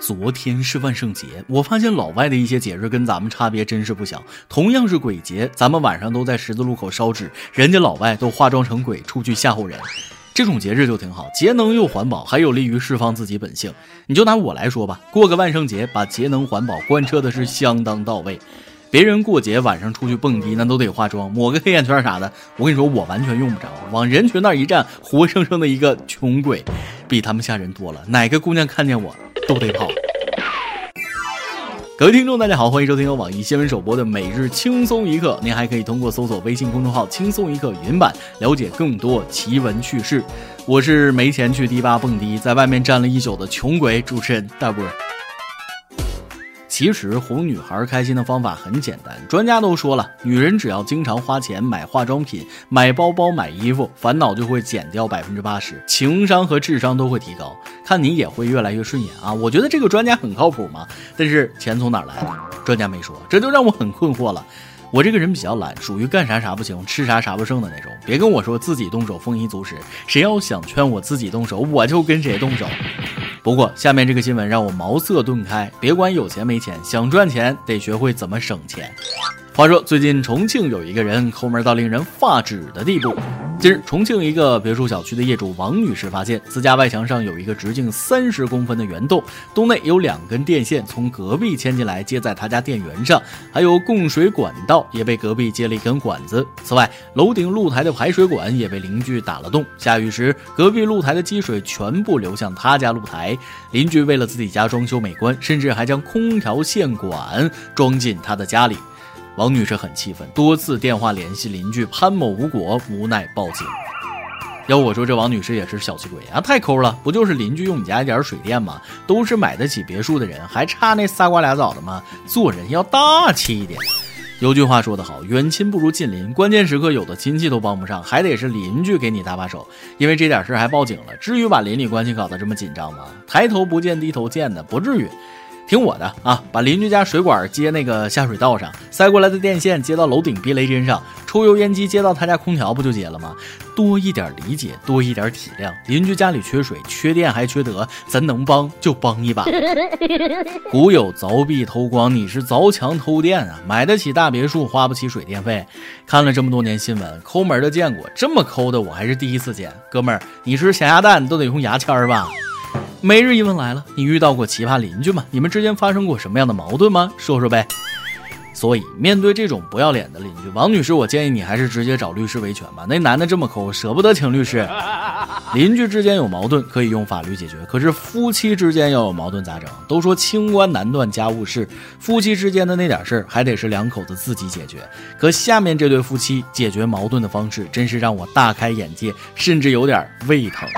昨天是万圣节，我发现老外的一些节日跟咱们差别真是不小。同样是鬼节，咱们晚上都在十字路口烧纸，人家老外都化妆成鬼出去吓唬人。这种节日就挺好，节能又环保，还有利于释放自己本性。你就拿我来说吧，过个万圣节，把节能环保贯彻的是相当到位。别人过节晚上出去蹦迪，那都得化妆，抹个黑眼圈啥的。我跟你说，我完全用不着，往人群那一站，活生生的一个穷鬼，比他们吓人多了。哪个姑娘看见我？都得跑。各位听众，大家好，欢迎收听由网易新闻首播的每日轻松一刻。您还可以通过搜索微信公众号“轻松一刻”云版了解更多奇闻趣事。我是没钱去迪吧蹦迪，在外面站了一宿的穷鬼主持人大波。其实哄女孩开心的方法很简单，专家都说了，女人只要经常花钱买化妆品、买包包、买衣服，烦恼就会减掉百分之八十，情商和智商都会提高，看你也会越来越顺眼啊！我觉得这个专家很靠谱嘛。但是钱从哪来的？专家没说，这就让我很困惑了。我这个人比较懒，属于干啥啥不行，吃啥啥不剩的那种。别跟我说自己动手丰衣足食，谁要想劝我自己动手，我就跟谁动手。不过，下面这个新闻让我茅塞顿开。别管有钱没钱，想赚钱得学会怎么省钱。话说，最近重庆有一个人抠门到令人发指的地步。近日，重庆一个别墅小区的业主王女士发现，自家外墙上有一个直径三十公分的圆洞，洞内有两根电线从隔壁牵进来，接在她家电源上，还有供水管道也被隔壁接了一根管子。此外，楼顶露台的排水管也被邻居打了洞，下雨时隔壁露台的积水全部流向他家露台。邻居为了自己家装修美观，甚至还将空调线管装进他的家里。王女士很气愤，多次电话联系邻居潘某无果，无奈报警。要我说，这王女士也是小气鬼啊，太抠了！不就是邻居用你家一点水电吗？都是买得起别墅的人，还差那仨瓜俩枣的吗？做人要大气一点。有句话说得好，远亲不如近邻，关键时刻有的亲戚都帮不上，还得是邻居给你搭把手。因为这点事还报警了，至于把邻里关系搞得这么紧张吗？抬头不见低头见的，不至于。听我的啊，把邻居家水管接那个下水道上，塞过来的电线接到楼顶避雷针上，抽油烟机接到他家空调，不就结了吗？多一点理解，多一点体谅。邻居家里缺水、缺电还缺德，咱能帮就帮一把。古有凿壁偷光，你是凿墙偷电啊？买得起大别墅，花不起水电费。看了这么多年新闻，抠门的见过，这么抠的我还是第一次见。哥们儿，你吃咸鸭蛋都得用牙签吧？每日一问来了，你遇到过奇葩邻居吗？你们之间发生过什么样的矛盾吗？说说呗。所以面对这种不要脸的邻居，王女士，我建议你还是直接找律师维权吧。那男的这么抠，舍不得请律师。邻居之间有矛盾可以用法律解决，可是夫妻之间要有矛盾咋整？都说清官难断家务事，夫妻之间的那点事儿还得是两口子自己解决。可下面这对夫妻解决矛盾的方式，真是让我大开眼界，甚至有点胃疼。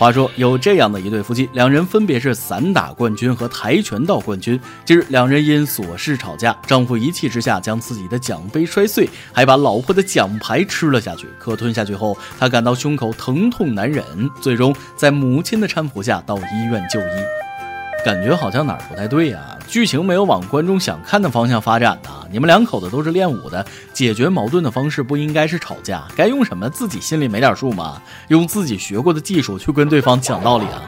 话说有这样的一对夫妻，两人分别是散打冠军和跆拳道冠军。近日，两人因琐事吵架，丈夫一气之下将自己的奖杯摔碎，还把老婆的奖牌吃了下去。可吞下去后，他感到胸口疼痛难忍，最终在母亲的搀扶下到医院就医。感觉好像哪儿不太对呀？剧情没有往观众想看的方向发展呢？你们两口子都是练武的，解决矛盾的方式不应该是吵架，该用什么自己心里没点数吗？用自己学过的技术去跟对方讲道理啊？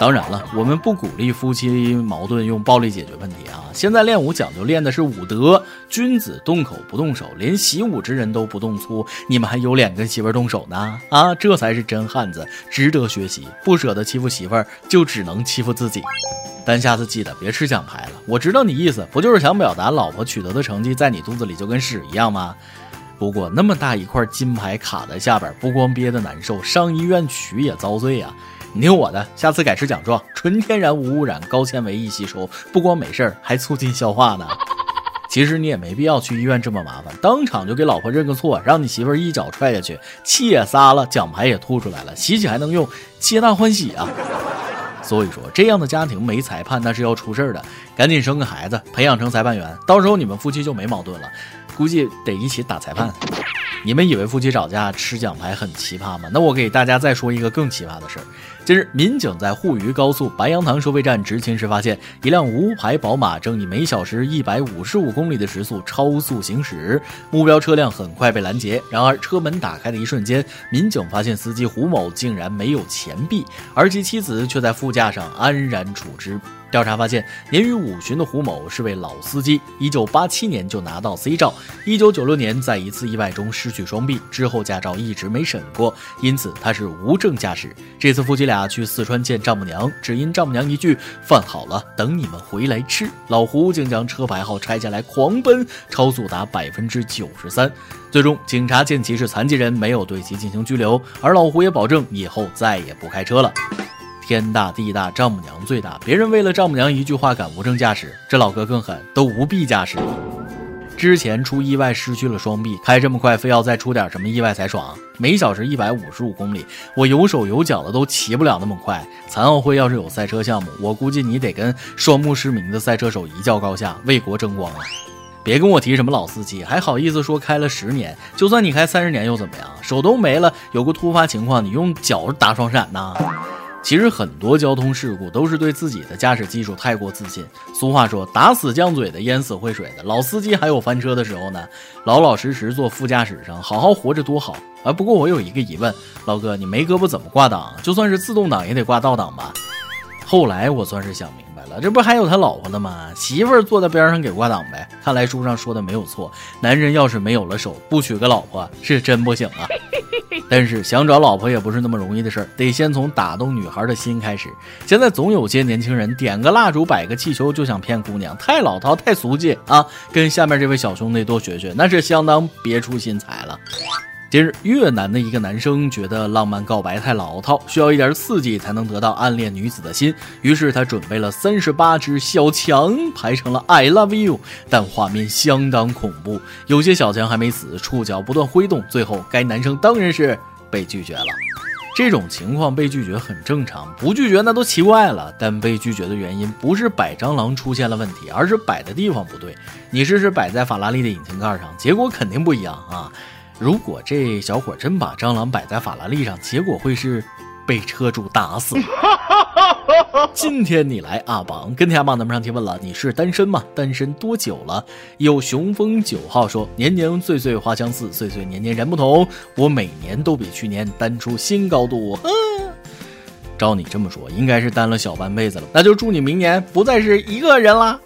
当然了，我们不鼓励夫妻矛盾用暴力解决问题啊！现在练武讲究练的是武德，君子动口不动手，连习武之人都不动粗，你们还有脸跟媳妇动手呢？啊，这才是真汉子，值得学习。不舍得欺负媳妇儿，就只能欺负自己。但下次记得别吃奖牌了。我知道你意思，不就是想表达老婆取得的成绩在你肚子里就跟屎一样吗？不过那么大一块金牌卡在下边，不光憋得难受，上医院取也遭罪啊。你听我的，下次改吃奖状，纯天然无污染，高纤维易吸收，不光没事儿，还促进消化呢。其实你也没必要去医院这么麻烦，当场就给老婆认个错，让你媳妇儿一脚踹下去，气也撒了，奖牌也吐出来了，洗洗还能用，皆大欢喜啊。所以说，这样的家庭没裁判那是要出事儿的，赶紧生个孩子，培养成裁判员，到时候你们夫妻就没矛盾了，估计得一起打裁判。你们以为夫妻吵架吃奖牌很奇葩吗？那我给大家再说一个更奇葩的事儿。近日，民警在沪渝高速白杨塘收费站执勤时，发现一辆无牌宝马正以每小时一百五十五公里的时速超速行驶，目标车辆很快被拦截。然而，车门打开的一瞬间，民警发现司机胡某竟然没有钱币，而其妻子却在副驾上安然处之。调查发现，年逾五旬的胡某是位老司机，一九八七年就拿到 C 照，一九九六年在一次意外中失去双臂，之后驾照一直没审过，因此他是无证驾驶。这次夫妻俩去四川见丈母娘，只因丈母娘一句“饭好了，等你们回来吃”，老胡竟将车牌号拆下来狂奔，超速达百分之九十三。最终，警察见其是残疾人，没有对其进行拘留，而老胡也保证以后再也不开车了。天大地大，丈母娘最大。别人为了丈母娘一句话敢无证驾驶，这老哥更狠，都无臂驾驶。之前出意外失去了双臂，开这么快，非要再出点什么意外才爽。每小时一百五十五公里，我有手有脚的都骑不了那么快。残奥会要是有赛车项目，我估计你得跟双目失明的赛车手一较高下，为国争光啊！别跟我提什么老司机，还好意思说开了十年？就算你开三十年又怎么样？手都没了，有个突发情况，你用脚打双闪呐？其实很多交通事故都是对自己的驾驶技术太过自信。俗话说，打死犟嘴的，淹死会水的。老司机还有翻车的时候呢，老老实实坐副驾驶上，好好活着多好啊！不过我有一个疑问，老哥，你没胳膊怎么挂档？就算是自动挡也得挂倒档吧？后来我算是想明白了，这不还有他老婆呢吗？媳妇儿坐在边上给挂档呗。看来书上说的没有错，男人要是没有了手，不娶个老婆是真不行啊。但是想找老婆也不是那么容易的事儿，得先从打动女孩的心开始。现在总有些年轻人点个蜡烛、摆个气球就想骗姑娘，太老套、太俗气啊！跟下面这位小兄弟多学学，那是相当别出心裁了。近日，越南的一个男生觉得浪漫告白太老套，需要一点刺激才能得到暗恋女子的心，于是他准备了三十八只小强，排成了 I love you，但画面相当恐怖，有些小强还没死，触角不断挥动，最后该男生当然是被拒绝了。这种情况被拒绝很正常，不拒绝那都奇怪了。但被拒绝的原因不是摆蟑螂出现了问题，而是摆的地方不对。你试试摆在法拉利的引擎盖上，结果肯定不一样啊。如果这小伙真把蟑螂摆在法拉利上，结果会是被车主打死。今天你来阿榜跟天阿榜咱们上提问了，你是单身吗？单身多久了？有雄风九号说，年年岁岁花相似，岁岁年年人不同。我每年都比去年单出新高度。照你这么说，应该是单了小半辈子了。那就祝你明年不再是一个人啦。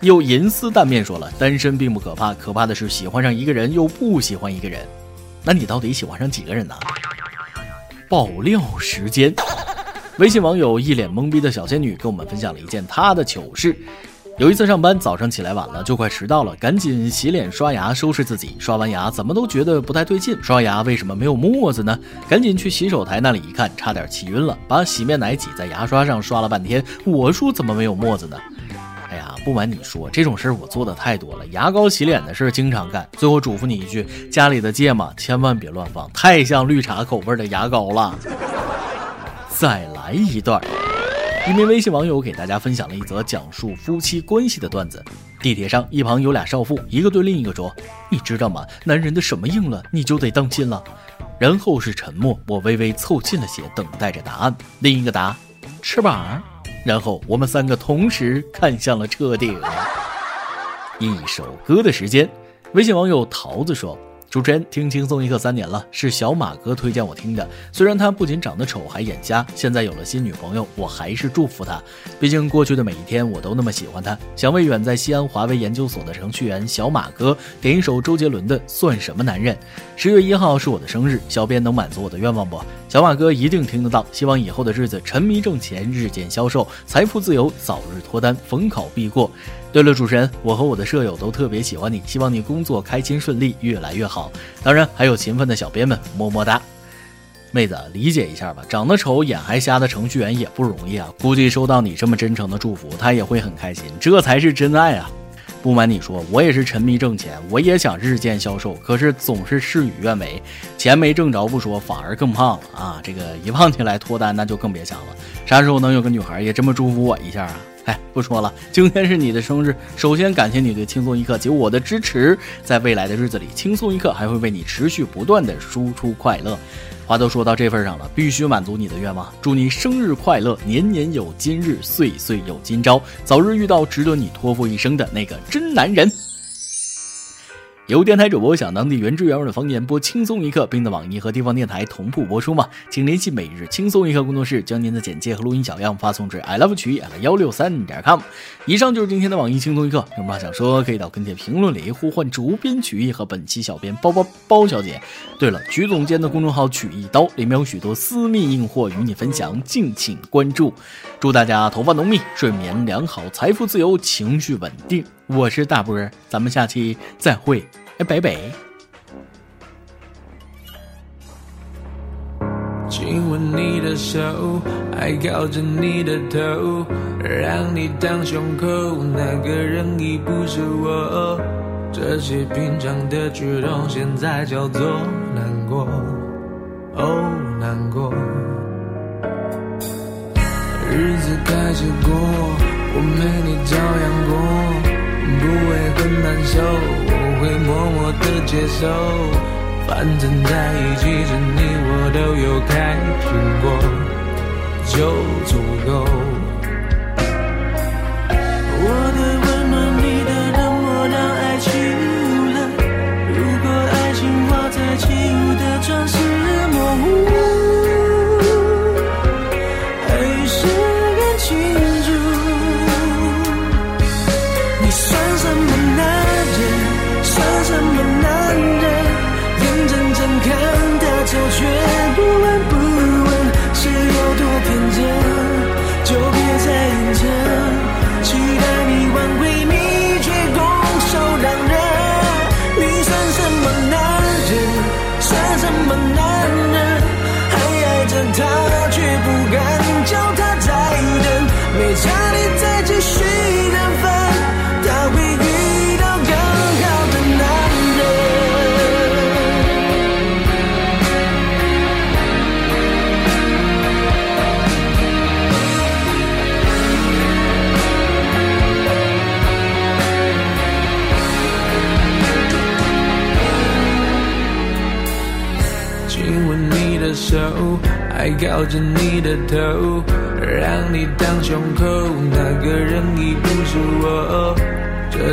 又银丝蛋面说了，单身并不可怕，可怕的是喜欢上一个人又不喜欢一个人。那你到底喜欢上几个人呢？爆料时间，微信网友一脸懵逼的小仙女跟我们分享了一件她的糗事。有一次上班，早上起来晚了，就快迟到了，赶紧洗脸刷牙收拾自己。刷完牙怎么都觉得不太对劲，刷牙为什么没有沫子呢？赶紧去洗手台那里一看，差点气晕了，把洗面奶挤在牙刷上刷了半天，我说怎么没有沫子呢？呀不瞒你说，这种事儿我做的太多了，牙膏洗脸的事儿经常干。最后嘱咐你一句，家里的芥末千万别乱放，太像绿茶口味的牙膏了。再来一段，一名微信网友给大家分享了一则讲述夫妻关系的段子。地铁上，一旁有俩少妇，一个对另一个说：“你知道吗？男人的什么硬了，你就得当心了。”然后是沉默，我微微凑近了些，等待着答案。另一个答：翅膀。然后我们三个同时看向了车顶。一首歌的时间，微信网友桃子说。主持人听轻松一刻三年了，是小马哥推荐我听的。虽然他不仅长得丑，还眼瞎，现在有了新女朋友，我还是祝福他。毕竟过去的每一天，我都那么喜欢他。想为远在西安华为研究所的程序员小马哥点一首周杰伦的《算什么男人》。十月一号是我的生日，小编能满足我的愿望不？小马哥一定听得到。希望以后的日子沉迷挣钱，日渐消瘦，财富自由，早日脱单，逢考必过。对了，主持人，我和我的舍友都特别喜欢你，希望你工作开心顺利，越来越好。当然，还有勤奋的小编们，么么哒。妹子，理解一下吧，长得丑、眼还瞎的程序员也不容易啊。估计收到你这么真诚的祝福，他也会很开心，这才是真爱啊。不瞒你说，我也是沉迷挣钱，我也想日渐消瘦，可是总是事与愿违，钱没挣着不说，反而更胖了啊！这个一胖起来脱单，那就更别想了。啥时候能有个女孩也这么祝福我一下啊？哎，不说了，今天是你的生日，首先感谢你对轻松一刻及我的支持，在未来的日子里，轻松一刻还会为你持续不断的输出快乐。话都说到这份上了，必须满足你的愿望，祝你生日快乐，年年有今日，岁岁有今朝，早日遇到值得你托付一生的那个真男人。由电台主播想当地原汁原味的方言播轻松一刻，并在网易和地方电台同步播出吗？请联系每日轻松一刻工作室，将您的简介和录音小样发送至 i love 曲艺幺六三点 com。以上就是今天的网易轻松一刻，有什么话想说，可以到跟帖评论里呼唤主编曲艺和本期小编包包包小姐。对了，曲总监的公众号曲一刀里面有许多私密硬货与你分享，敬请关注。祝大家头发浓密，睡眠良好，财富自由，情绪稳定。我是大波，咱们下期再会。哎，北北。亲吻你的手，还靠着你的头，让你当胸口，那个人已不是我。这些平常的举动，现在叫做难过，哦，难过。日子开始过，我没你照样过。不会很难受，我会默默的接受。反正在一起时，你我都有开心过，就足够。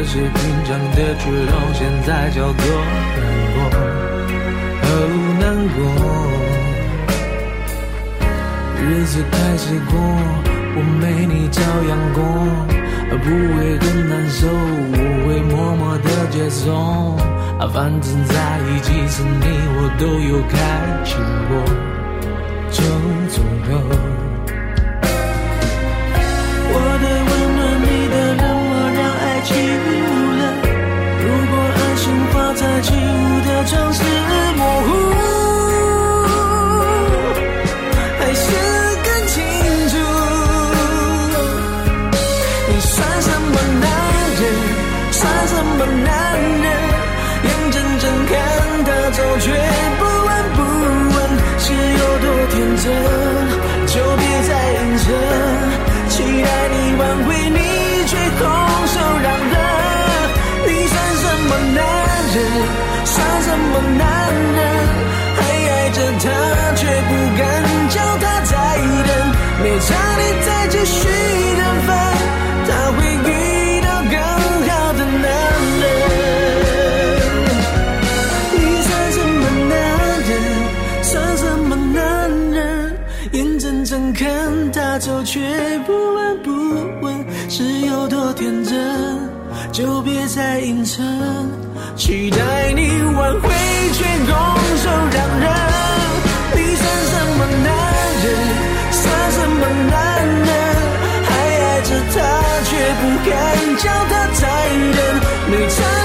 些平常的举动，现在叫做难过，哦，难过。日子开始过，我没你照样过，不会很难受，我会默默的接受。反正在一起时，你我都有开心过。就足够。看他走却不闻不问，是有多天真，就别再隐忍。期待你挽回，却拱手让人。你算什么男人？算什么男人？还爱着他，却不敢叫他再忍。你唱。